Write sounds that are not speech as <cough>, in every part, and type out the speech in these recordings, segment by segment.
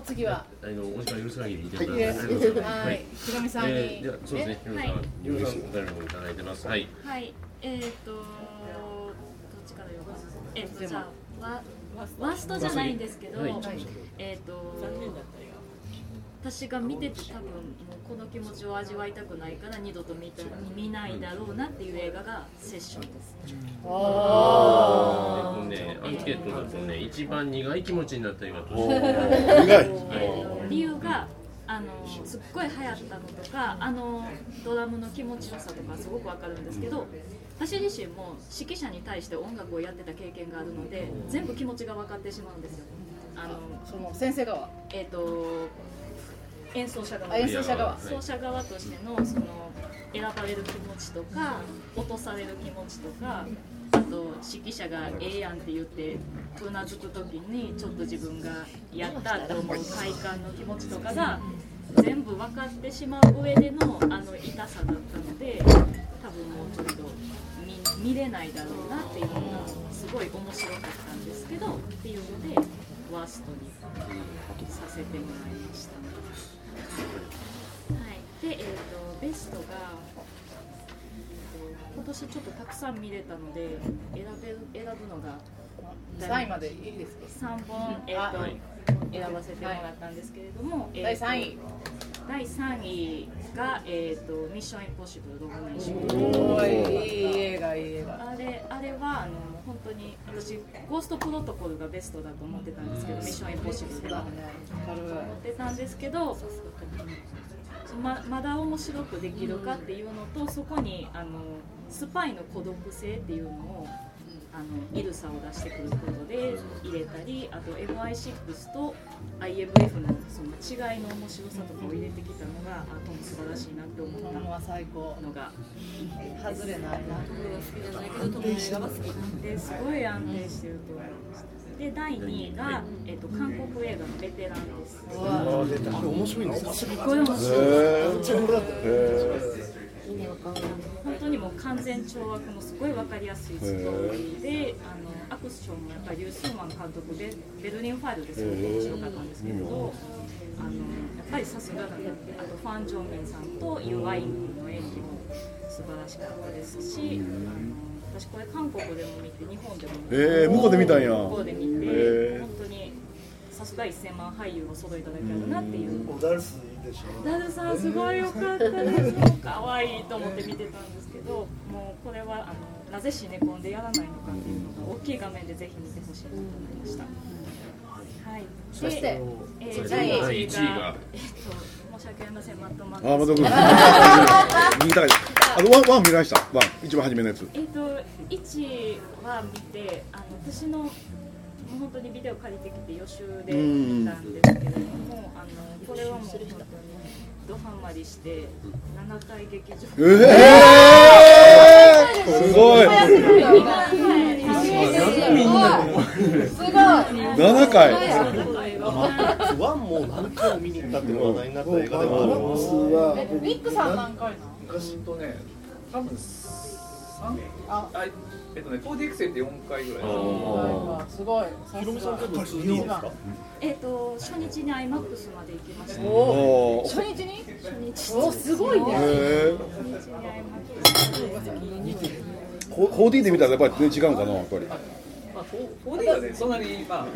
お次は。あのお時間許す限りいてください。はい。さんにえーじゃあそうですね、ひろみさん、はい。ひろみさんお便りの方いただいてます。はい。はい、えっ、ー、と、どっちから読むえっ、と、じゃあ、わワーストじゃないんですけど、はい。えっ、と、私が見てて多分もうこの気持ちを味わいたくないから二度と見た見ないだろうなっていう映画がセッションです。えっとね、アンケートだとね、一番苦い気持ちになった映画として。苦い。理由があのすっごい流行ったのとかあのドラムの気持ちよさとかすごくわかるんですけど私自身も指揮者に対して音楽をやってた経験があるので全部気持ちが分かってしまうんですよ。あのその先生側。えー、と演奏者側。あ演奏者側。演奏者側としてのその選ばれる気持ちとか落とされる気持ちとかあと指揮者がええやんって言ってうなずく時にちょっと自分がやったと思う快感の気持ちとかが全部分かってしまう上でのあの痛さだったので多分もうちょっと見見れないだろうなっていうのがすごい面白かったんですけどっていうのでワーストにさせてもらいました。はい、で、えー、とベストが、今年ちょっとたくさん見れたので選べる選ぶのが3位までい。いですか3本、えーとはい選ばせてもらったんですけれども、えー第と3位第3位が、えーと「ミッションインポッシブル」ログナイシおーいい映画いい映画。あれあれはあの本当に私ゴーストプロトコルがベストだと思ってたんですけど、ミッションインポッシブルが思ってたんですけどままだ面白くできるかっていうのとそこにあのスパイの孤独性っていうのをあのイルサを出してくることで入れたりあと MI6 と IMF のその違いの面白さとかを入れてきたのがあとも素晴らしいなって思っトムは最高。たのが外れないですごい安定してると思いました。で第2位が、えっと韓国映画のベテランです。あれ面白いんですかすっごい面白い本当にもう完全懲悪のすごい分かりやすいストーリーであのアクションもやっぱりリュースーマン監督ベベルリンファイルですごく面白かったんですけれどあのやっぱりさすがだなってあとファン・ジョンミンさんとユー・ワイン君の演技も素晴らしかったですしあの私これ韓国でも見て日本でも見てえー向こうで見たんや。向こうで見て、本当にさすが1000万俳優を揃えただけあるなっていうダルスいいでしょダルさんすごい良かったです。もう可愛いと思って見てたんですけど、もうこれはあのなぜシネコンでやらないのかっていうのが大きい画面でぜひ見てほしいなと思いました。はい。そしてでえー、第第1 1位が位が、えっと申し訳ありませんマットマックス。あ、またく見たい。あのワンワン見ました。ワン一番初めのやつ。えっと1は見てあの私のもう本当にビデオ借りてきて予習で見たんですけれども、あのこれはもう本当にドハマりして7回劇場。ええー、すごい。すごい七回。ワンも何回も見に行ったって話題になった映画でもあるミックさん何回な昔とね多分三ああえっとね 4DX って4回ぐらい。のすごい。さすが2ですか？えっ、と初日に IMAX まで行きました。初日に？初日。おすごいね。え初日に IMAX ー、こ 4D で見たらやっぱり違うんかなやっぱり。まあ 4D はねそんなにまあ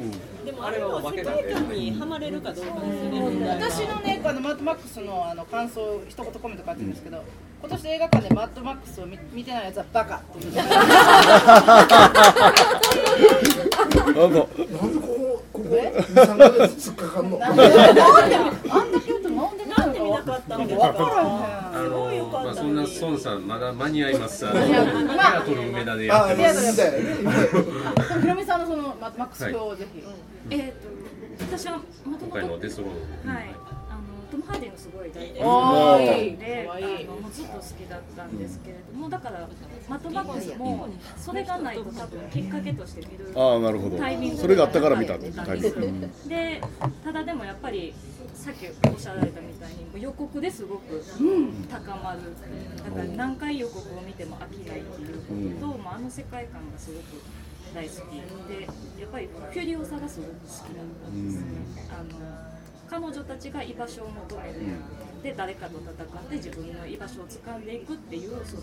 でもあれは世界観にはまれるかどうかですよね。私のねあのマッドマックスのあの感想を一言コメント書いてるんですけど今年映画館でマッドマックスを見見てないやつはバカって言ってなんか。なんでここここ23ヶ月突っかかんの？なんで？あんだけ言うとなんでなんで見なかったん。です分からか。あのまあそんな孫さんまだ間に合います。あテアトル梅田でやあってます。さんのそのマッドマックス表をぜひ、えっ、と私はもと今回のデスロード。はいハーディングすごい大お好きで、あのもうずっと好きだったんですけれども、だからマットマックスもそれがないと多分きっかけとして見るああなるほど。タイミング。それがあったから見たでタイミング。う。んでただでもやっぱりさっきおっしゃられたみたいに予告ですごく高まる、だから何回予告を見ても飽きないっていうことと、まあ、あの世界観がすごく大好き。でやっぱりフュリオサがすごく好きだったんですね、あの彼女たちが居場所を求めて、で誰かと戦って自分の居場所を掴んでいくっていうその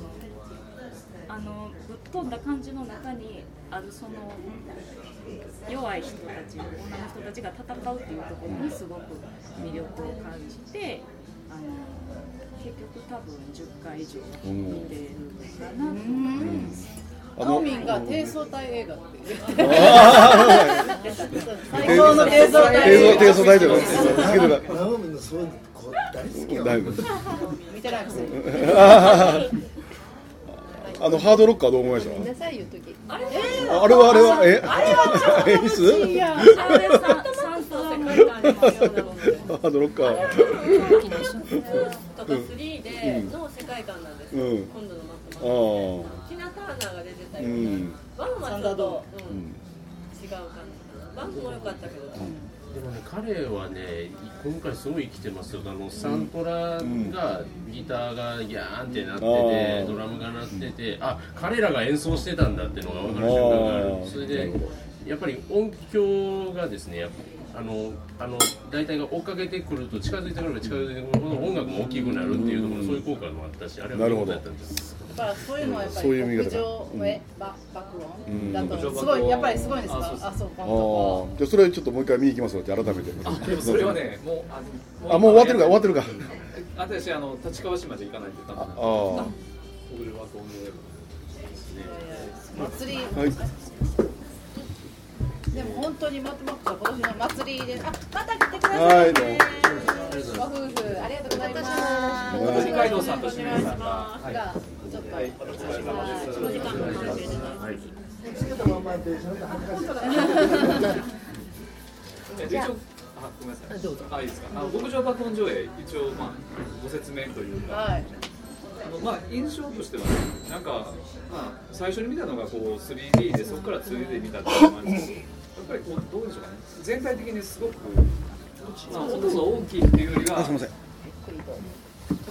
あのぶっ飛んだ感じの中にあるその弱い人たち女の人たちが戦うっていうところにすごく魅力を感じてあの結局多分10回以上見てるのかな。と思います。あナオミンが低層体映画って言って最高の低層体映画低層低層大丈夫つけてたナオミのそういう子大好きやだいぶ見てないくせにあのハードロッカーどう思いました？見なさいよ時あれはあれはえあれは演出いやあれハードロッカー。とか3での世界観なんです今度のマットあンティナ・が出てたりとか、うん。ワンはちょっと、うん違う感じ。ワンも良かったけど、でもね彼はね今回すごい生きてますよ。あのサントラがギターがギャーンってなっててうんドラムが鳴っててあ彼らが演奏してたんだっていうのが分かる瞬間がある。それでやっぱり音響がですねやっぱあのあの大体が追っかけてくると近づいてくれば近づいてくるほど音楽も大きくなるっていうところそういう効果もあったしあれは見事だったんですだからそういうのはやっぱそういう見方り屋上えうん音だとすごいやっぱりすごいんですか？あそうか。ああじゃあそれちょっともう一回見に行きますので改めて。あでもそれはねもうああもう終わってるか終わってるか。私あの立川市まで行かないとダメなんで。ああ僕はこ祭り。はい当にマットマックスは今年の祭りであまた来てくださいねご夫婦ありがとうございます。の二階堂さんと清水さんがはいがちょっとはいお時間の関係でね、つけたままでしょ恥ずかしいえ一応あごめんなさいどうぞあいいですかあ極上爆音上映一応まあご説明というかはいあのまあ印象としてはねなんかまあ最初に見たのがこう 3D でそこから 2D で見たっていうのもあるんですっぱりこうどうでしょうかね全体的にすごくまあ音が大きいっていうよりはあすみません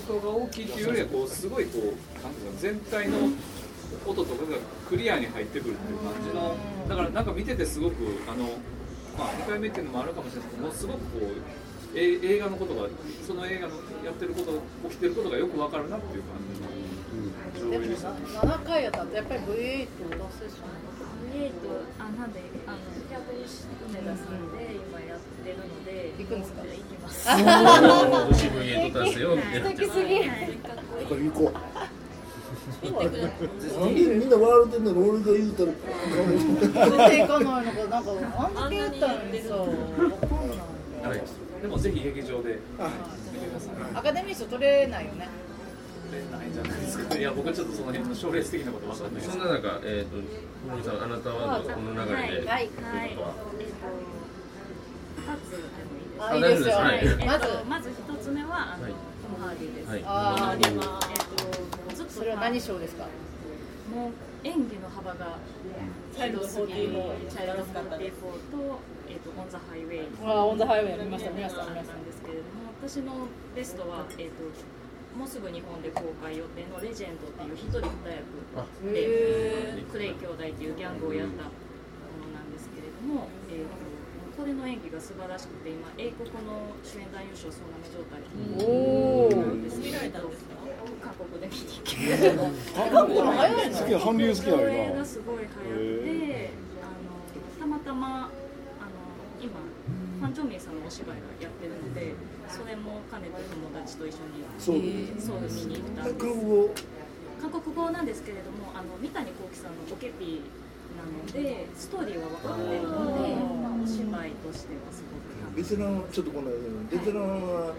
音が大きいっていうよりはこうすごいこうなんていうの全体の音とかがクリアに入ってくるっていう感じのだからなんか見ててすごくあのまあ2回目っていうのもあるかもしれないですけどもうすごくこうえ映画のことがその映画のやってること起きてることがよくわかるなっていう感じの上でも映でした。7回やったらやっぱり V8 を出せしなんであのキャブ梅田さんで今やってるので行くんですか？行きます。今年 V8 達成よみたいな素敵すぎこれ行こう。みんな笑うてんのに俺が言うたら出ていかないのかなんかあんだけやったのにさでもぜひ劇場で。アカデミー賞取れないよねないんじゃないですか。いや、僕はちょっとその辺の賞レース的なことわかんないです。そん。な中、えー、と森さんあなたはこの流れで、はい。とい。うことはえっと二つでもい。いですか。あいいですよ、はい。えっとまずまず一つ目はあの、はい。トムハーディです。はい。あーえっとずっとそれは何賞ですか？もう演技の幅がチャイルド44チャイルド44と、えっと、オン・ザ・ハイウェイ。あオンザハイウェイ見ました見ました見ました。なんですけれども私のベストは、えっともうすぐ日本で公開予定の「レジェンド」っていう一人二役でクレイ兄弟っていうギャングをやったものなんですけれども、えー、とこれの演技が素晴らしくて今英国の主演男優賞総なめ状態なんですけれど。韓国で見に行きました韓国も早いの韓流好きなのがすごい流行ってあのたまたまファン・ジョンミンさんのお芝居がやってるのでそれも兼ねて友達と一緒にそう。そう見に行ったんです。韓国語韓国語なんですけれどもあの三谷幸喜さんのオケピなのでストーリーは分かっているのでお芝居としてはすごくベテランはちょっとこのベテランは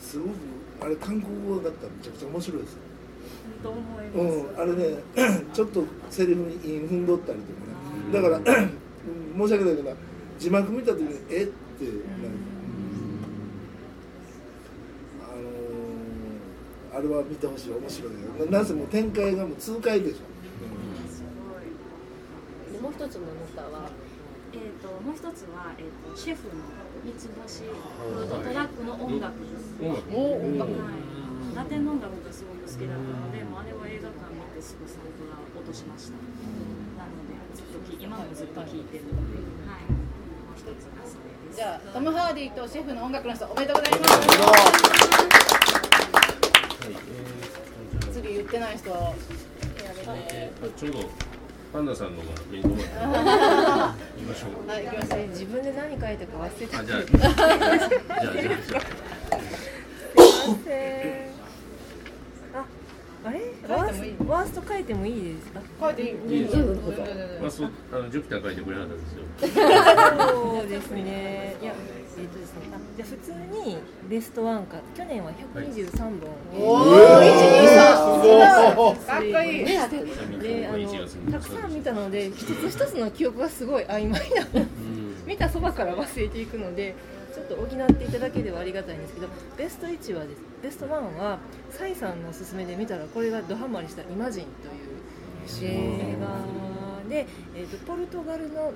すごくあれ韓国語だったらめちゃくちゃ面白いですよ。と思います、うん、あれね、<clears throat> ちょっとセリフに韻踏んどったりとかね、だから、う <clears throat> ん申し訳ないけど、字幕見たときに、え？ってなる、あのー、あれは見てほしい、面白いよ、ななぜもう展開がもう痛快でしょ、すごい。でもう一つのネタは？えー、ともう一つは、えー、とシェフの三つ星フードトラックの音楽。です、はい、ラテンの音楽がすごく好きだったのでもうあれは映画館見てすぐサントラ落としました、なずっとき今もずっと聴いてるので、はい、じゃあトム・ハーディとシェフの音楽の人おめでとうございます。はい。えーとじゃ次言ってない人ちょうどパンダさん。のが目に留ましょう。はい行きましょう自分で何書いたか忘れた。あじゃあじゃあワーストワースト書いてもいいです。か書いていい。いいですうんあまあそうあのジュピター書いてくれはったんですよ。そうですね。いやえっ、とですね。あじゃあ普通にベストワンか。去年は123本、おおかっこいい。であのたくさん見たので一つ一つの記憶がすごい曖昧な。見たそばから忘れていくのでちょっと補っていただければありがたいんですけどベスト1はですベスト1はサイさんのおすすめで見たらこれがドハマりした「イマジン」という映画で、えー、とポルトガルの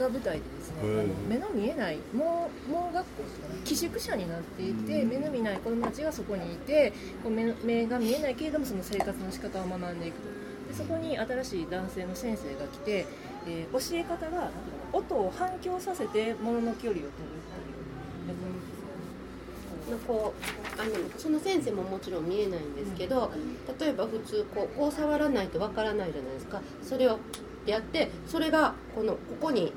が舞台でですねあの目の見えない盲盲学校とかな寄宿舎になっていて目の見えない子どもたちがそこにいてこう目目が見えないけれどもその生活の仕方を学んでいくと。でそこに新しい男性の先生が来て、えー教え方が音を反響させて物の距離を取るっていう。のこうあのその先生ももちろん見えないんですけど例えば普通こうこう触らないとわからないじゃないですか。それをやってそれがこのここに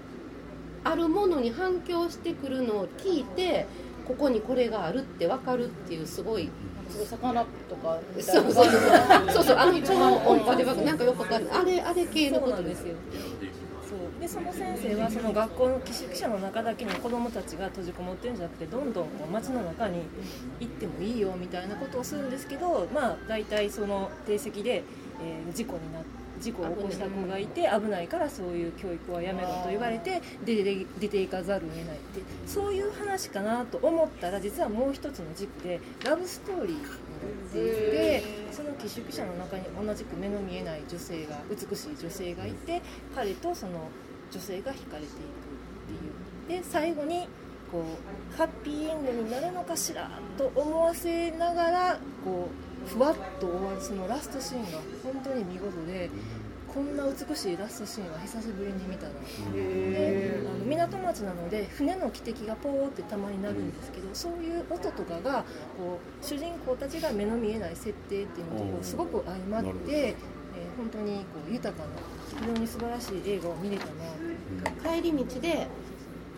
あるものに反響してくるのを聞いてここにこれがあるってわかるっていうすごい魚とかそうそうそう。<laughs> そうあの超音波でなんかよくわかんない。あれあれ系のことですよでその先生はその学校の寄宿舎の中だけに子どもたちが閉じこもってるんじゃなくてどんどんこう街の中に行ってもいいよみたいなことをするんですけどまあ大体その定石で、えー事故にな事故を起こした子がいて危ないからそういう教育はやめろと言われて出て出ていかざるを得ないって。そういう話かなと思ったら実はもう一つの軸でラブストーリーになっていてその寄宿舎の中に同じく目の見えない女性が美しい女性がいて彼とその女性が惹かれていくっていう。で最後にこうハッピーエンドになるのかしらと思わせながらこうふわっと終わるそのラストシーンが本当に見事でこんな美しいラストシーンは久しぶりに見たなであの港町なので船の汽笛がポーってたまになるんですけどそういう音とかがこう主人公たちが目の見えない設定っていうのとこうすごく相まって、えー本当にこう豊かな非常に素晴らしい映画を見れたなと帰り道で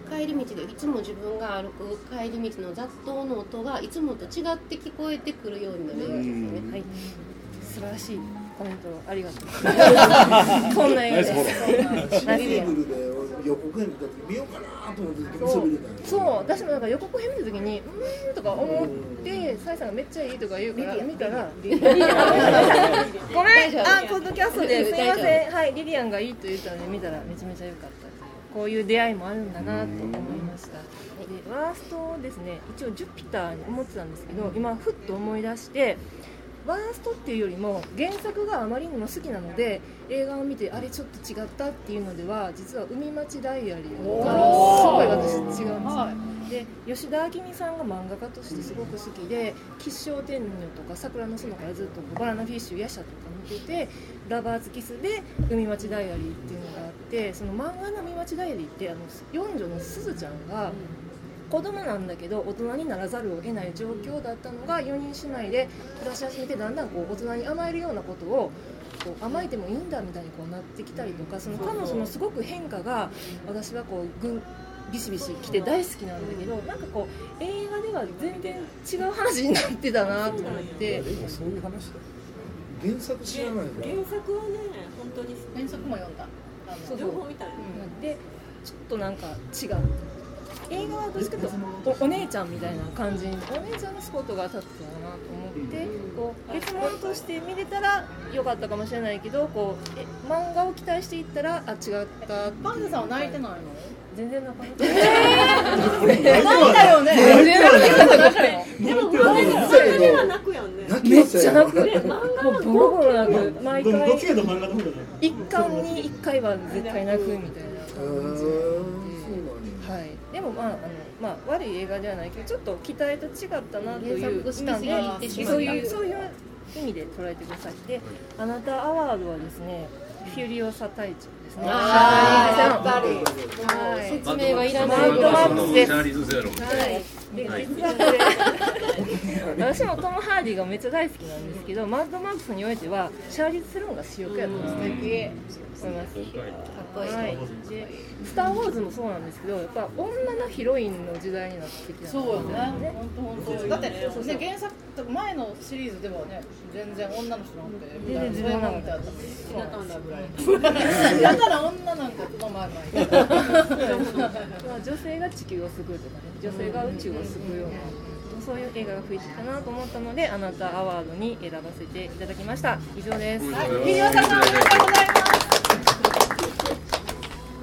帰り道でいつも自分が歩く帰り道の雑踏の音がいつもと違って聞こえてくるようになる映画ですよね。はい、素晴らしいコメントありがとう。<laughs> そんな映画です。<laughs> 予告編見た時見ようかなと思って見そびれたんですそう、私もなんか予告編見た時に、うーんとか思って、サイさんがめっちゃいいとか言うから、見たら、リリア。ン。ごめん、あ、ポッドキャストですいません、はい、リリアンがいいと言ったので、見たらめちゃめちゃ良かった。こういう出会いもあるんだなと思いました。で、ワーストですね、一応ジュピターに思ってたんですけど、今ふっと思い出して。ワーストっていうよりも原作があまりにも好きなので映画を見てあれちょっと違ったっていうのでは実は「海町ダイアリー」がすごい私違うんですよ、で吉田明美さんが漫画家としてすごく好きで「吉祥天女」とか「桜の園」からずっとバナナフィッシュ「ヤシャ」とか見てて「ラバーズキス」で「海町ダイアリー」っていうのがあってその漫画の「海町ダイアリー」ってあの四女のすずちゃんが、子供なんだけど大人にならざるを得ない状況だったのが4人姉妹で暮らし始めてだんだんこう大人に甘えるようなことをこう甘えてもいいんだみたいにこうなってきたりとかその彼女のすごく変化が私はこうぐんビシビシ来て大好きなんだけどなんかこう映画では全然違う話になってたなと思って。そういう話だ原作知らないの原作はね本当に。原作も読んだ。そう両方見たいでちょっとなんか違う映画はどっちか？というとおお姉ちゃんみたいな感じ。にお姉ちゃんにスポットが当たってたなと思ってこう別物として見れたらよかったかもしれないけどこうえ漫画を期待していったらあ違ったパンダさんは泣いてないの？全然泣かない泣いたよね。全然泣かないでも漫画では泣くやんね。めっちゃ泣く。ね漫画もうボロボロ泣く。毎ど回一巻に一回は絶対泣くみたいな感じではい、でもまああの、まあ、悪い映画ではないけどちょっと期待と違ったなという原作なんでそういうそういう意味で捉えてください。であなたアワードはですねフュリオサ隊長ですね。あーシャーリーズセロンはい。説明はいらマない。ッドマックスはい、で実はこれ <laughs> 私もトム・ハーディがめっちゃ大好きなんですけどマッドマックスにおいてはシャーリーズ・セロンが主役やったんですね思います。こいいはい、で「スター・ウォーズ」もそうなんですけどやっぱ女のヒロインの時代になってきたそうよね。本当本当。だってね原作とか前のシリーズではね全然女の人なんて全然自分な。んかだっただから女なんかとまあまあ。<laughs> まあ女性が地球を救うとかね女性が宇宙を救うようなそういう映画が増えてきたなと思ったのであなたアワードに選ばせていただきました。以上です。はい、ビデオさんありがとうございます